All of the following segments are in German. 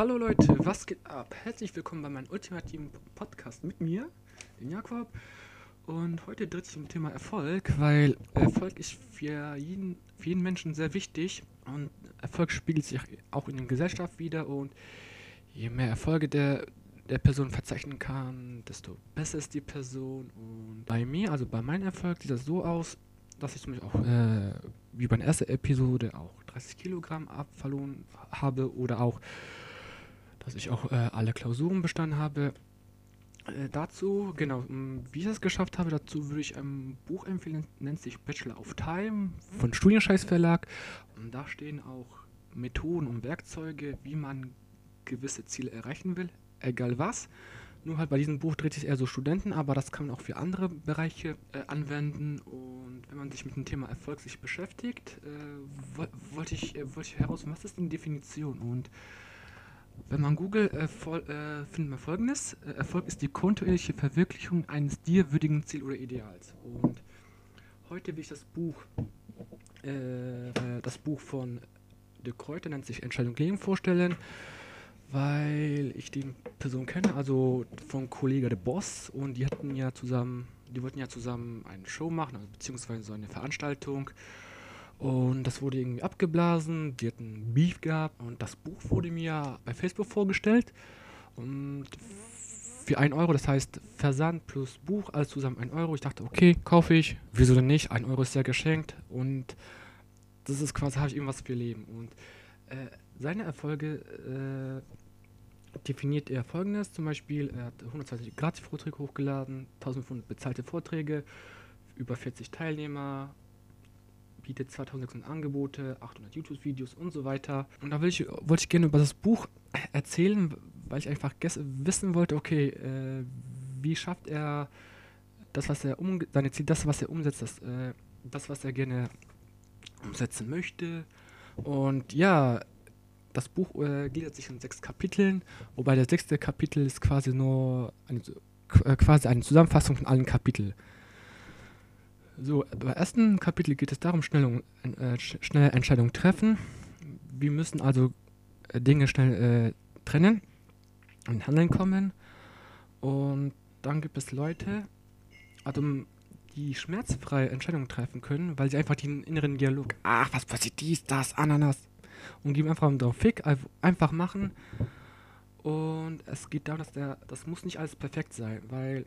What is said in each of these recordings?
Hallo Leute, was geht ab? Herzlich willkommen bei meinem ultimativen Podcast mit mir, den Jakob. Und heute dreht sich um Thema Erfolg, weil Erfolg ist für jeden, für jeden Menschen sehr wichtig und Erfolg spiegelt sich auch in der Gesellschaft wieder und je mehr Erfolge der, der Person verzeichnen kann, desto besser ist die Person. Und bei mir, also bei meinem Erfolg, sieht das so aus, dass ich zum Beispiel auch, äh, wie bei der ersten Episode, auch 30 Kilogramm abverloren habe oder auch, dass ich auch äh, alle Klausuren bestanden habe. Äh, dazu, genau, wie ich das geschafft habe, dazu würde ich ein Buch empfehlen, nennt sich Bachelor of Time von Studienscheiß Verlag. Und da stehen auch Methoden und Werkzeuge, wie man gewisse Ziele erreichen will, egal was. Nur halt bei diesem Buch dreht sich eher so Studenten, aber das kann man auch für andere Bereiche äh, anwenden. Und wenn man sich mit dem Thema Erfolg sich beschäftigt, äh, wollte ich, äh, wollt ich herausfinden, was ist die Definition? Und wenn man googelt, äh, äh, findet man folgendes: äh, Erfolg ist die kontinuierliche Verwirklichung eines dir würdigen Ziel oder Ideals. Und heute will ich das Buch, das Buch von De Kräuter nennt sich Entscheidung Leben vorstellen weil ich die Person kenne, also von Kollege der Boss. Und die hatten ja zusammen, die wollten ja zusammen eine Show machen, also beziehungsweise so eine Veranstaltung und das wurde irgendwie abgeblasen, die hatten Beef gehabt und das Buch wurde mir bei Facebook vorgestellt. Und für 1 Euro, das heißt Versand plus Buch, alles zusammen 1 Euro. Ich dachte, okay, kaufe ich, wieso denn nicht, 1 Euro ist ja geschenkt. Und das ist quasi, habe ich irgendwas für Leben. Und äh, seine Erfolge äh, definiert er folgendes: zum Beispiel, er hat 120 Gratis-Vorträge hochgeladen, 1500 bezahlte Vorträge, über 40 Teilnehmer, bietet 2600 Angebote, 800 YouTube-Videos und so weiter. Und da ich, wollte ich gerne über das Buch erzählen, weil ich einfach wissen wollte, okay, äh, wie schafft er das, was er um seine Ziele, das, was er umsetzt, das, äh, das, was er gerne umsetzen möchte. Und ja, das Buch äh, gliedert sich in sechs Kapiteln, wobei das sechste Kapitel ist quasi nur eine, äh, quasi eine Zusammenfassung von allen Kapiteln. So, beim ersten Kapitel geht es darum, schnell, äh, schnelle Entscheidungen treffen. Wir müssen also äh, Dinge schnell äh, trennen und Handeln kommen. Und dann gibt es Leute, also die schmerzfreie Entscheidungen treffen können, weil sie einfach den inneren Dialog, ach, was passiert dies, das, Ananas, und geben einfach drauf Fick, einfach machen. Und es geht darum, dass der, das muss nicht alles perfekt sein, weil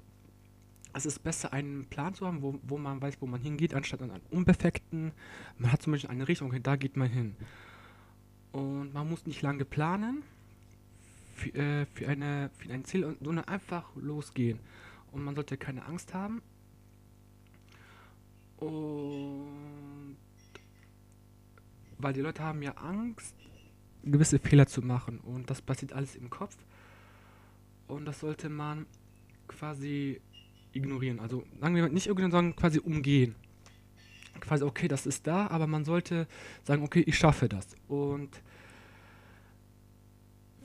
es ist besser, einen Plan zu haben, wo, wo man weiß, wo man hingeht, anstatt an einen unperfekten. Man hat zum Beispiel eine Richtung, da geht man hin. Und man muss nicht lange planen für, äh, für, eine, für ein Ziel, sondern einfach losgehen. Und man sollte keine Angst haben. Und weil die Leute haben ja Angst, gewisse Fehler zu machen und das passiert alles im Kopf und das sollte man quasi ignorieren. Also sagen wir nicht ignorieren, sondern quasi umgehen. Quasi, okay, das ist da, aber man sollte sagen, okay, ich schaffe das. Und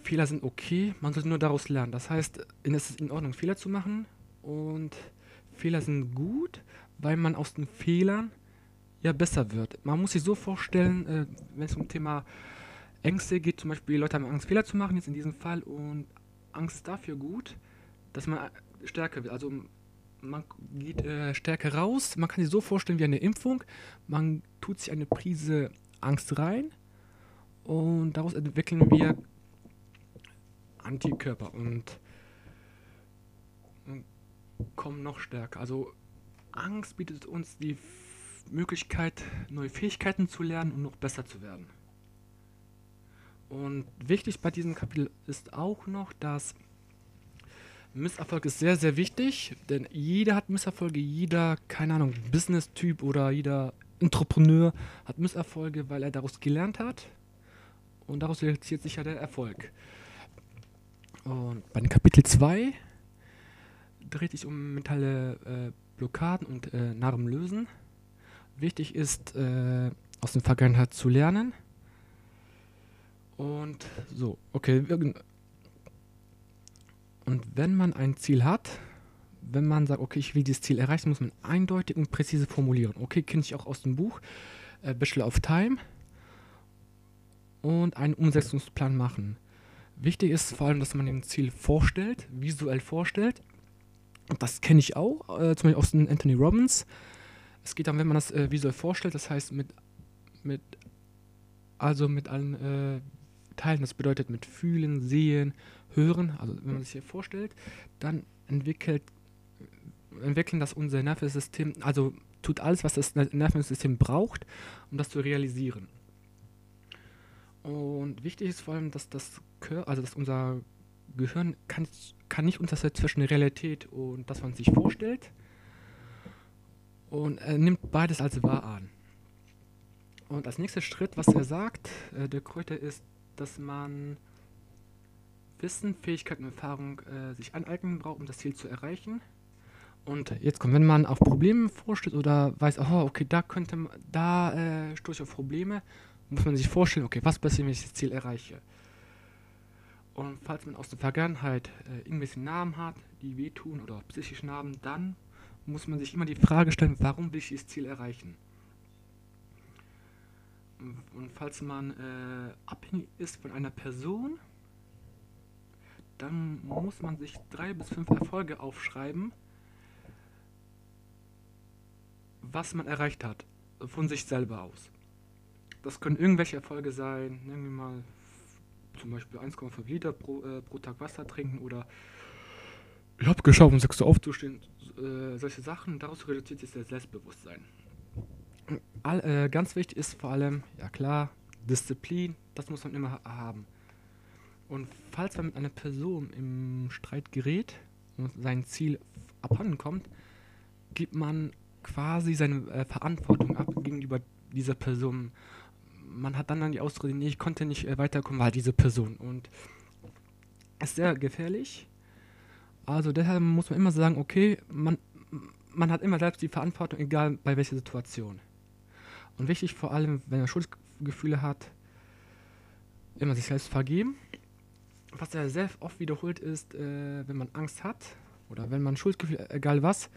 Fehler sind okay, man sollte nur daraus lernen. Das heißt, es ist in Ordnung, Fehler zu machen und Fehler sind gut, weil man aus den Fehlern ja besser wird. Man muss sich so vorstellen, äh, wenn es um Thema Ängste geht, zum Beispiel Leute haben Angst, Fehler zu machen, jetzt in diesem Fall, und Angst dafür gut, dass man stärker wird. Also man geht äh, stärker raus, man kann sich so vorstellen wie eine Impfung, man tut sich eine Prise Angst rein und daraus entwickeln wir Antikörper und, und kommen noch stärker. Also Angst bietet uns die Möglichkeit, neue Fähigkeiten zu lernen und noch besser zu werden. Und wichtig bei diesem Kapitel ist auch noch, dass Misserfolg ist sehr, sehr wichtig, denn jeder hat Misserfolge, jeder, keine Ahnung, Business-Typ oder jeder Entrepreneur hat Misserfolge, weil er daraus gelernt hat und daraus resultiert sicher der Erfolg. Und bei Kapitel 2 dreht sich um mentale äh, Blockaden und äh, Narben lösen. Wichtig ist, äh, aus der Vergangenheit zu lernen. Und so, okay. Und wenn man ein Ziel hat, wenn man sagt, okay, ich will dieses Ziel erreichen, muss man eindeutig und präzise formulieren. Okay, kenne ich auch aus dem Buch äh, Bachelor of Time und einen Umsetzungsplan machen. wichtig ist vor allem, dass man dem Ziel vorstellt, visuell vorstellt. Und das kenne ich auch, äh, zum Beispiel aus Anthony Robbins. Es geht dann, wenn man das äh, visuell vorstellt, das heißt mit, mit also mit allen äh, Teilen, das bedeutet mit Fühlen, Sehen, Hören, also wenn man sich hier vorstellt, dann entwickelt, entwickeln das unser Nervensystem, also tut alles, was das Nervensystem braucht, um das zu realisieren. Und wichtig ist vor allem, dass das Gehör, also dass unser Gehirn kann, kann nicht unterscheiden zwischen Realität und das, was man sich vorstellt. Und er nimmt beides als wahr an. Und als nächster Schritt, was er sagt, äh, der Kräuter ist, dass man Wissen, Fähigkeiten und Erfahrung äh, sich aneignen braucht, um das Ziel zu erreichen. Und jetzt kommt, wenn man auf Probleme vorstellt oder weiß, oh, okay, da könnte man, da äh, stoße ich auf Probleme, muss man sich vorstellen, okay, was passiert, wenn ich das Ziel erreiche? Und falls man aus der Vergangenheit äh, irgendwelche Namen hat, die wehtun oder psychische Narben, dann muss man sich immer die Frage stellen, warum will ich dieses Ziel erreichen? Und falls man äh, abhängig ist von einer Person, dann muss man sich drei bis fünf Erfolge aufschreiben, was man erreicht hat, von sich selber aus. Das können irgendwelche Erfolge sein, nehmen wir mal zum Beispiel 1,5 Liter pro, äh, pro Tag Wasser trinken oder ich habe geschafft, um 6 Uhr aufzustehen, äh, solche Sachen, daraus reduziert sich das Selbstbewusstsein. All, äh, ganz wichtig ist vor allem, ja klar, Disziplin, das muss man immer haben. Und falls man mit einer Person im Streit gerät und sein Ziel abhanden kommt, gibt man quasi seine äh, Verantwortung ab gegenüber dieser Person. Man hat dann, dann die Ausrede, nee, ich konnte nicht äh, weiterkommen, weil diese Person. Und ist sehr gefährlich. Also deshalb muss man immer sagen, okay, man, man hat immer selbst die Verantwortung, egal bei welcher Situation. Und wichtig vor allem, wenn man Schuldgefühle hat, immer sich selbst vergeben was ja sehr oft wiederholt ist, äh, wenn man Angst hat oder wenn man Schuldgefühl, egal was,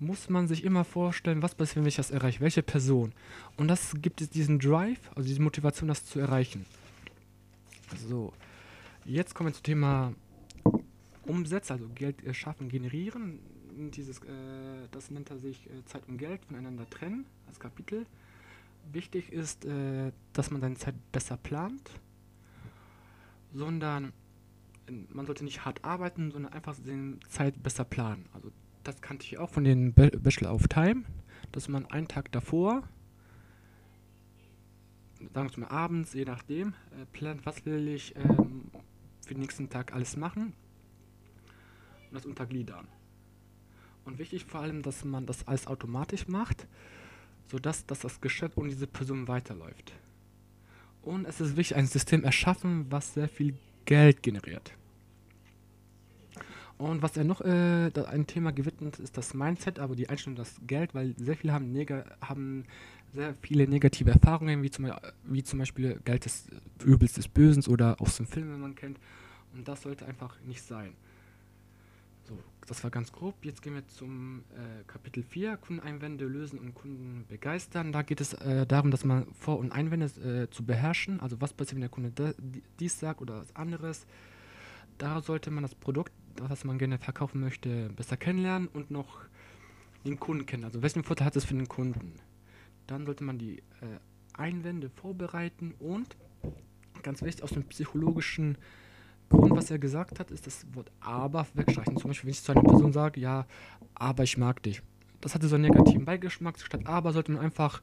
muss man sich immer vorstellen, was passiert, wenn ich das erreiche, welche Person. Und das gibt es diesen Drive, also diese Motivation, das zu erreichen. So, jetzt kommen wir zum Thema Umsätze, also Geld schaffen, generieren. Dieses, äh, das nennt er sich äh, Zeit und Geld voneinander trennen als Kapitel. Wichtig ist, äh, dass man seine Zeit besser plant sondern man sollte nicht hart arbeiten, sondern einfach die Zeit besser planen. Also das kannte ich auch von den Bachelor of Time, dass man einen Tag davor, sagen wir mal abends, je nachdem, äh, plant, was will ich ähm, für den nächsten Tag alles machen und das untergliedern. Und wichtig vor allem, dass man das alles automatisch macht, sodass dass das Geschäft ohne diese Person weiterläuft. Und es ist wichtig, ein System erschaffen, was sehr viel Geld generiert. Und was er noch äh, ein Thema gewidmet ist das Mindset, aber die Einstellung das Geld, weil sehr viele haben, haben sehr viele negative Erfahrungen, wie zum, wie zum Beispiel Geld des Übels des Bösen oder aus dem Film, wenn man kennt. Und das sollte einfach nicht sein. Das war ganz grob. Jetzt gehen wir zum äh, Kapitel 4, Kundeneinwände lösen und Kunden begeistern. Da geht es äh, darum, dass man Vor- und Einwände äh, zu beherrschen. Also was passiert, wenn der Kunde dies sagt oder was anderes. Da sollte man das Produkt, was man gerne verkaufen möchte, besser kennenlernen und noch den Kunden kennen. Also welchen Vorteil hat es für den Kunden? Dann sollte man die äh, Einwände vorbereiten und ganz wichtig aus dem psychologischen Grund, was er gesagt hat, ist das Wort aber wegstreichen. Zum Beispiel, wenn ich zu einer Person sage, ja, aber ich mag dich. Das hatte so einen negativen Beigeschmack. Statt aber sollte man einfach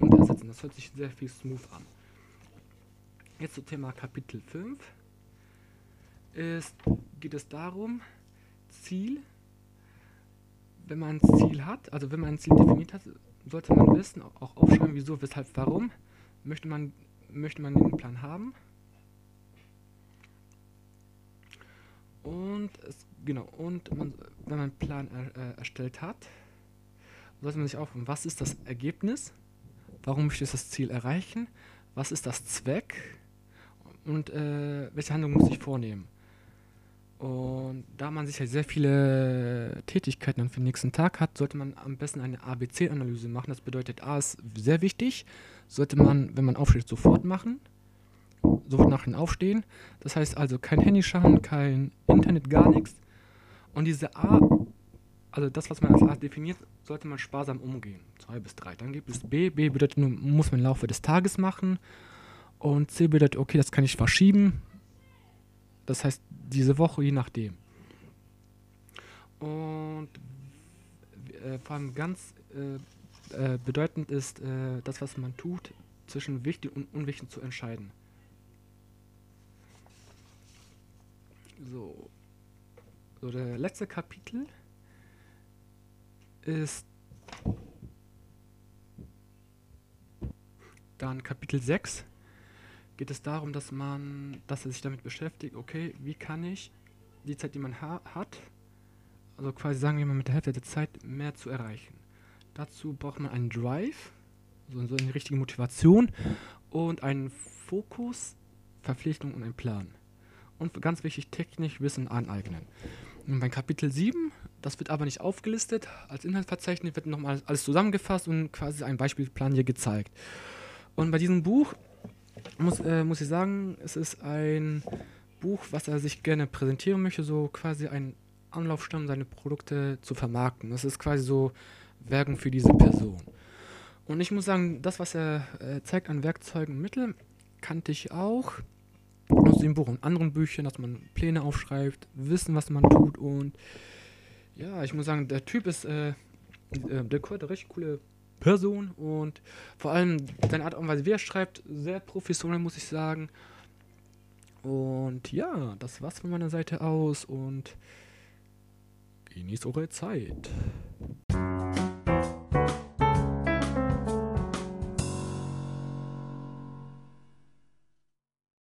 untersetzen. Das hört sich sehr viel smooth an. Jetzt zum Thema Kapitel 5. Ist, geht es darum, Ziel, wenn man ein Ziel hat, also wenn man ein Ziel definiert hat, sollte man wissen, auch aufschreiben, wieso, weshalb, warum, möchte man, möchte man den Plan haben. Und es, genau, und man, wenn man einen Plan er, äh, erstellt hat, sollte man sich aufrufen, was ist das Ergebnis? Warum möchte ich das Ziel erreichen? Was ist das Zweck? Und äh, welche Handlung muss ich vornehmen? Und da man sich ja sehr viele Tätigkeiten dann für den nächsten Tag hat, sollte man am besten eine ABC-Analyse machen. Das bedeutet, A ist sehr wichtig, sollte man, wenn man aufsteht, sofort machen. Sofort nach dem Aufstehen. Das heißt also kein Handy schauen, kein Internet, gar nichts. Und diese A, also das, was man als A definiert, sollte man sparsam umgehen. Zwei bis drei. Dann gibt es B. B bedeutet muss man im Laufe des Tages machen. Und C bedeutet, okay, das kann ich verschieben. Das heißt, diese Woche, je nachdem. Und äh, vor allem ganz äh, äh, bedeutend ist, äh, das, was man tut, zwischen wichtig und unwichtig zu entscheiden. So. So, der letzte Kapitel ist dann Kapitel 6. Geht es darum, dass man, dass er sich damit beschäftigt, okay, wie kann ich die Zeit, die man ha hat, also quasi sagen wir mal mit der Hälfte der Zeit mehr zu erreichen. Dazu braucht man einen Drive, so, so eine richtige Motivation und einen Fokus, Verpflichtung und einen Plan. Und ganz wichtig, technisch Wissen aneignen. Und beim Kapitel 7, das wird aber nicht aufgelistet, als Inhaltsverzeichnis wird nochmal alles zusammengefasst und quasi ein Beispielplan hier gezeigt. Und bei diesem Buch muss, äh, muss ich sagen, es ist ein Buch, was er sich gerne präsentieren möchte, so quasi ein Anlaufstamm, seine Produkte zu vermarkten. Das ist quasi so Werbung für diese Person. Und ich muss sagen, das, was er äh, zeigt an Werkzeugen und Mitteln, kannte ich auch aus dem Buch und anderen Büchern, dass man Pläne aufschreibt, wissen, was man tut und ja, ich muss sagen, der Typ ist, äh, äh, der Kurt, eine richtig coole Person und vor allem seine Art und Weise, wie er schreibt, sehr professionell, muss ich sagen. Und ja, das war's von meiner Seite aus und genießt eure Zeit.